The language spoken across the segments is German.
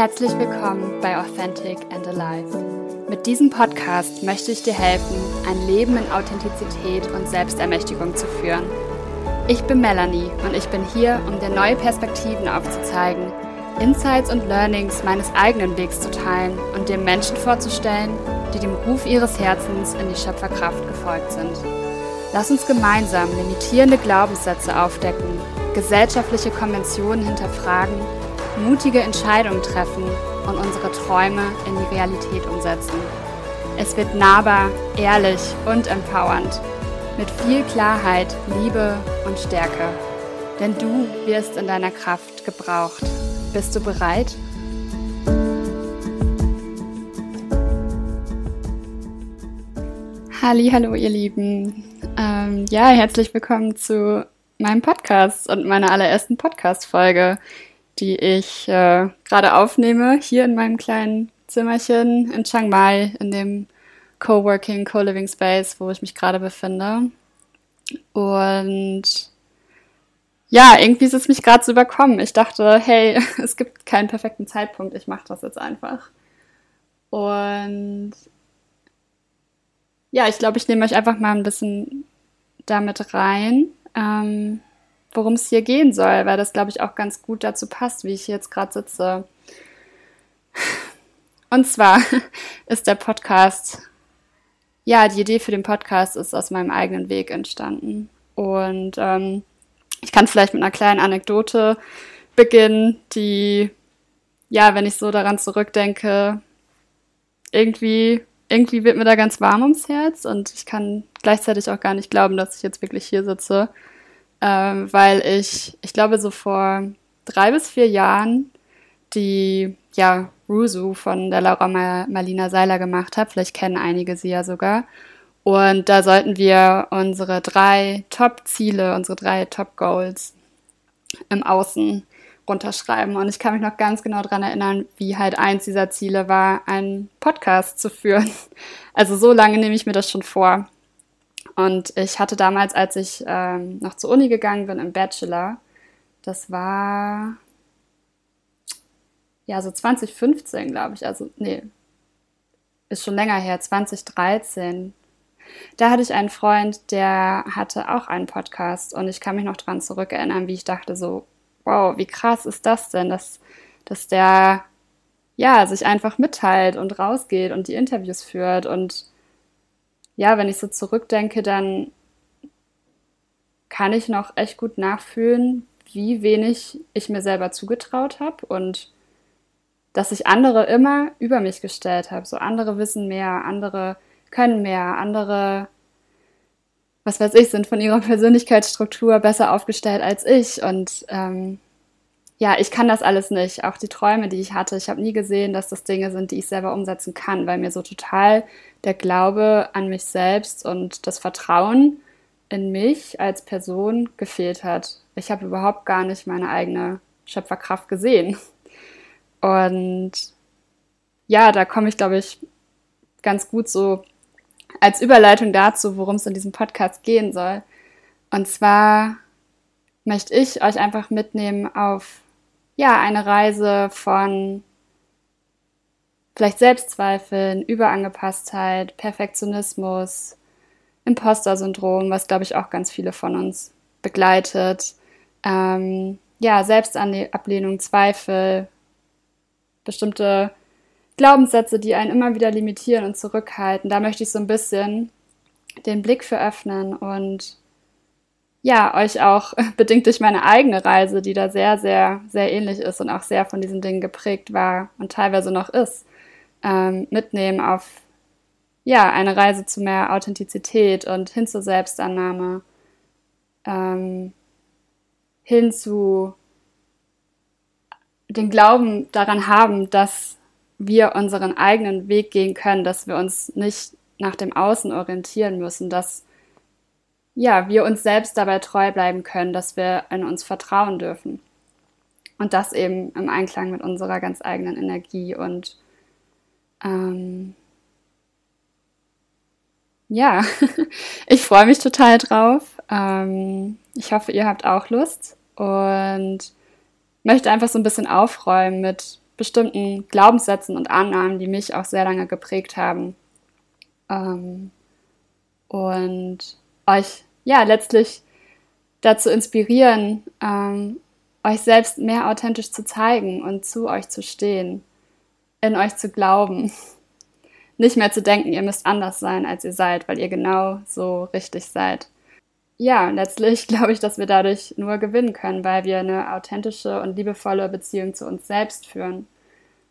Herzlich willkommen bei Authentic and Alive. Mit diesem Podcast möchte ich dir helfen, ein Leben in Authentizität und Selbstermächtigung zu führen. Ich bin Melanie und ich bin hier, um dir neue Perspektiven aufzuzeigen, Insights und Learnings meines eigenen Wegs zu teilen und dir Menschen vorzustellen, die dem Ruf ihres Herzens in die Schöpferkraft gefolgt sind. Lass uns gemeinsam limitierende Glaubenssätze aufdecken, gesellschaftliche Konventionen hinterfragen, mutige Entscheidungen treffen und unsere Träume in die Realität umsetzen. Es wird nahbar, ehrlich und empowernd, mit viel Klarheit, Liebe und Stärke. Denn du wirst in deiner Kraft gebraucht. Bist du bereit? Hallo, ihr Lieben. Ähm, ja, herzlich willkommen zu meinem Podcast und meiner allerersten Podcast-Folge, die ich äh, gerade aufnehme, hier in meinem kleinen Zimmerchen in Chiang Mai, in dem Coworking, Co-Living Space, wo ich mich gerade befinde. Und ja, irgendwie ist es mich gerade zu überkommen. Ich dachte, hey, es gibt keinen perfekten Zeitpunkt, ich mache das jetzt einfach. Und ja, ich glaube, ich nehme euch einfach mal ein bisschen damit rein, ähm, worum es hier gehen soll, weil das, glaube ich, auch ganz gut dazu passt, wie ich jetzt gerade sitze. Und zwar ist der Podcast, ja, die Idee für den Podcast ist aus meinem eigenen Weg entstanden. Und ähm, ich kann vielleicht mit einer kleinen Anekdote beginnen, die, ja, wenn ich so daran zurückdenke, irgendwie, irgendwie wird mir da ganz warm ums Herz und ich kann gleichzeitig auch gar nicht glauben, dass ich jetzt wirklich hier sitze, ähm, weil ich, ich glaube, so vor drei bis vier Jahren die, ja, Rusu von der Laura Marlina Seiler gemacht habe. Vielleicht kennen einige sie ja sogar. Und da sollten wir unsere drei Top-Ziele, unsere drei Top-Goals im Außen runterschreiben. Und ich kann mich noch ganz genau daran erinnern, wie halt eins dieser Ziele war, einen Podcast zu führen. Also so lange nehme ich mir das schon vor. Und ich hatte damals, als ich ähm, noch zur Uni gegangen bin, im Bachelor, das war ja so 2015, glaube ich. Also, nee, ist schon länger her, 2013 da hatte ich einen Freund, der hatte auch einen Podcast. Und ich kann mich noch dran zurückerinnern, wie ich dachte so, wow, wie krass ist das denn, dass, dass der ja sich einfach mitteilt und rausgeht und die Interviews führt. Und ja, wenn ich so zurückdenke, dann kann ich noch echt gut nachfühlen, wie wenig ich mir selber zugetraut habe und dass ich andere immer über mich gestellt habe. So andere wissen mehr, andere können mehr, andere, was weiß ich, sind von ihrer Persönlichkeitsstruktur besser aufgestellt als ich. Und ähm, ja, ich kann das alles nicht. Auch die Träume, die ich hatte, ich habe nie gesehen, dass das Dinge sind, die ich selber umsetzen kann, weil mir so total der Glaube an mich selbst und das Vertrauen in mich als Person gefehlt hat. Ich habe überhaupt gar nicht meine eigene Schöpferkraft gesehen. Und ja, da komme ich, glaube ich, ganz gut so als Überleitung dazu, worum es in diesem Podcast gehen soll. Und zwar möchte ich euch einfach mitnehmen auf ja, eine Reise von vielleicht Selbstzweifeln, Überangepasstheit, Perfektionismus, Imposter-Syndrom, was glaube ich auch ganz viele von uns begleitet. Ähm, ja, Selbstablehnung, Zweifel, bestimmte Glaubenssätze, die einen immer wieder limitieren und zurückhalten. Da möchte ich so ein bisschen den Blick für öffnen und ja, euch auch bedingt durch meine eigene Reise, die da sehr, sehr, sehr ähnlich ist und auch sehr von diesen Dingen geprägt war und teilweise noch ist, ähm, mitnehmen auf ja, eine Reise zu mehr Authentizität und hin zur Selbstannahme, ähm, hin zu den Glauben daran haben, dass wir unseren eigenen Weg gehen können, dass wir uns nicht nach dem Außen orientieren müssen, dass ja, wir uns selbst dabei treu bleiben können, dass wir in uns vertrauen dürfen. Und das eben im Einklang mit unserer ganz eigenen Energie. Und ähm, ja, ich freue mich total drauf. Ähm, ich hoffe, ihr habt auch Lust und möchte einfach so ein bisschen aufräumen mit bestimmten Glaubenssätzen und Annahmen, die mich auch sehr lange geprägt haben. Ähm, und euch ja letztlich dazu inspirieren, ähm, euch selbst mehr authentisch zu zeigen und zu euch zu stehen, in euch zu glauben. Nicht mehr zu denken, ihr müsst anders sein, als ihr seid, weil ihr genau so richtig seid. Ja, letztlich glaube ich, dass wir dadurch nur gewinnen können, weil wir eine authentische und liebevolle Beziehung zu uns selbst führen.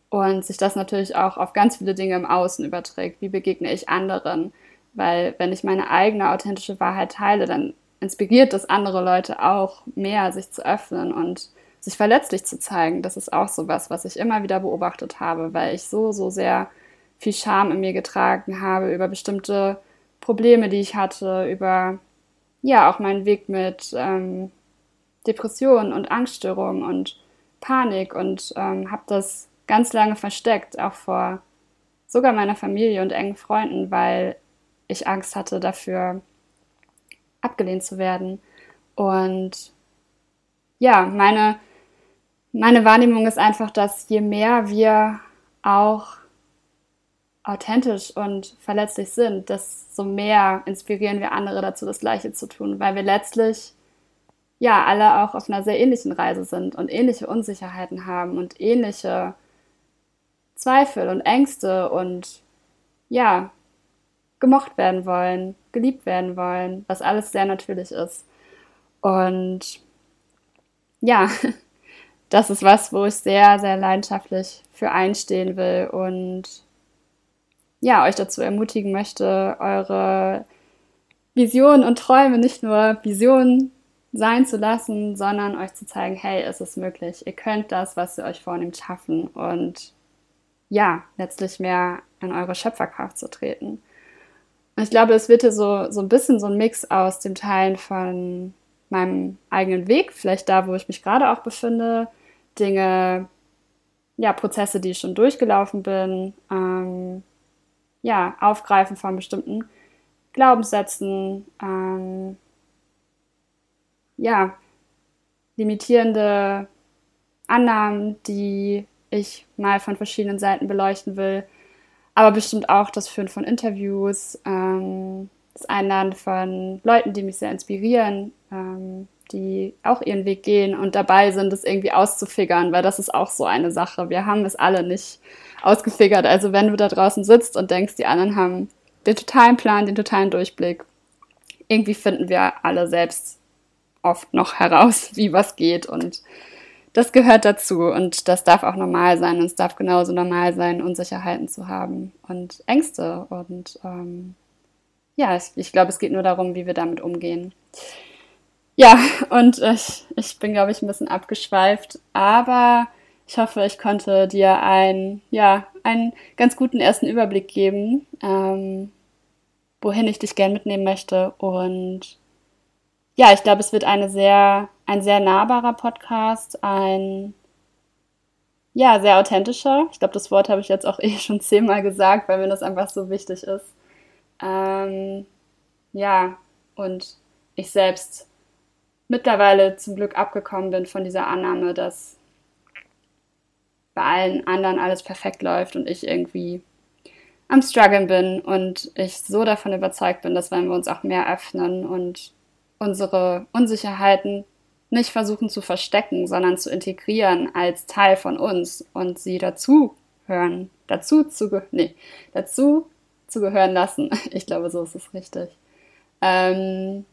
Und sich das natürlich auch auf ganz viele Dinge im Außen überträgt. Wie begegne ich anderen? Weil wenn ich meine eigene authentische Wahrheit teile, dann inspiriert das andere Leute auch mehr, sich zu öffnen und sich verletzlich zu zeigen. Das ist auch so was, was ich immer wieder beobachtet habe, weil ich so, so sehr viel Scham in mir getragen habe über bestimmte Probleme, die ich hatte, über ja auch meinen Weg mit ähm, Depressionen und Angststörungen und Panik und ähm, habe das ganz lange versteckt, auch vor sogar meiner Familie und engen Freunden, weil ich Angst hatte dafür, abgelehnt zu werden. Und ja, meine, meine Wahrnehmung ist einfach, dass je mehr wir auch authentisch und verletzlich sind, desto mehr inspirieren wir andere dazu, das Gleiche zu tun, weil wir letztlich ja alle auch auf einer sehr ähnlichen Reise sind und ähnliche Unsicherheiten haben und ähnliche Zweifel und Ängste und ja, gemocht werden wollen, geliebt werden wollen, was alles sehr natürlich ist. Und ja, das ist was, wo ich sehr, sehr leidenschaftlich für einstehen will und ja, euch dazu ermutigen möchte, eure Visionen und Träume nicht nur Visionen sein zu lassen, sondern euch zu zeigen, hey, es ist möglich. Ihr könnt das, was ihr euch vornehmt, schaffen und ja, letztlich mehr in eure Schöpferkraft zu treten. Und ich glaube, es wird hier so, so ein bisschen so ein Mix aus dem Teilen von meinem eigenen Weg, vielleicht da, wo ich mich gerade auch befinde, Dinge, ja, Prozesse, die ich schon durchgelaufen bin, ähm, ja, Aufgreifen von bestimmten Glaubenssätzen, ähm, ja, limitierende Annahmen, die ich mal von verschiedenen Seiten beleuchten will aber bestimmt auch das Führen von Interviews, ähm, das Einladen von Leuten, die mich sehr inspirieren, ähm, die auch ihren Weg gehen und dabei sind, es irgendwie auszufigern, weil das ist auch so eine Sache. Wir haben es alle nicht ausgefigert. Also wenn du da draußen sitzt und denkst, die anderen haben den totalen Plan, den totalen Durchblick, irgendwie finden wir alle selbst oft noch heraus, wie was geht und das gehört dazu und das darf auch normal sein und es darf genauso normal sein, Unsicherheiten zu haben und Ängste. Und ähm, ja, ich, ich glaube, es geht nur darum, wie wir damit umgehen. Ja, und ich, ich bin, glaube ich, ein bisschen abgeschweift, aber ich hoffe, ich konnte dir ein, ja, einen ganz guten ersten Überblick geben, ähm, wohin ich dich gern mitnehmen möchte. Und ja, ich glaube, es wird eine sehr ein sehr nahbarer Podcast, ein ja, sehr authentischer. Ich glaube, das Wort habe ich jetzt auch eh schon zehnmal gesagt, weil mir das einfach so wichtig ist. Ähm, ja, und ich selbst mittlerweile zum Glück abgekommen bin von dieser Annahme, dass bei allen anderen alles perfekt läuft und ich irgendwie am Struggeln bin und ich so davon überzeugt bin, dass wenn wir uns auch mehr öffnen und unsere Unsicherheiten nicht versuchen zu verstecken, sondern zu integrieren als Teil von uns und sie dazu hören, dazu zu, nee, dazu zu gehören lassen. Ich glaube, so ist es richtig. Ähm,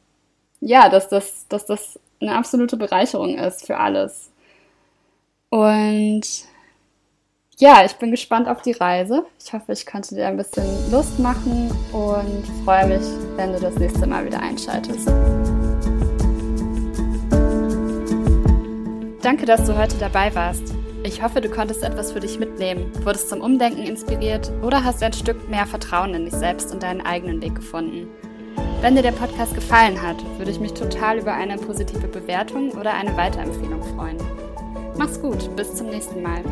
ja, dass das, dass das eine absolute Bereicherung ist für alles. Und ja, ich bin gespannt auf die Reise. Ich hoffe, ich konnte dir ein bisschen Lust machen und freue mich, wenn du das nächste Mal wieder einschaltest. Danke, dass du heute dabei warst. Ich hoffe, du konntest etwas für dich mitnehmen, wurdest zum Umdenken inspiriert oder hast ein Stück mehr Vertrauen in dich selbst und deinen eigenen Weg gefunden. Wenn dir der Podcast gefallen hat, würde ich mich total über eine positive Bewertung oder eine Weiterempfehlung freuen. Mach's gut, bis zum nächsten Mal.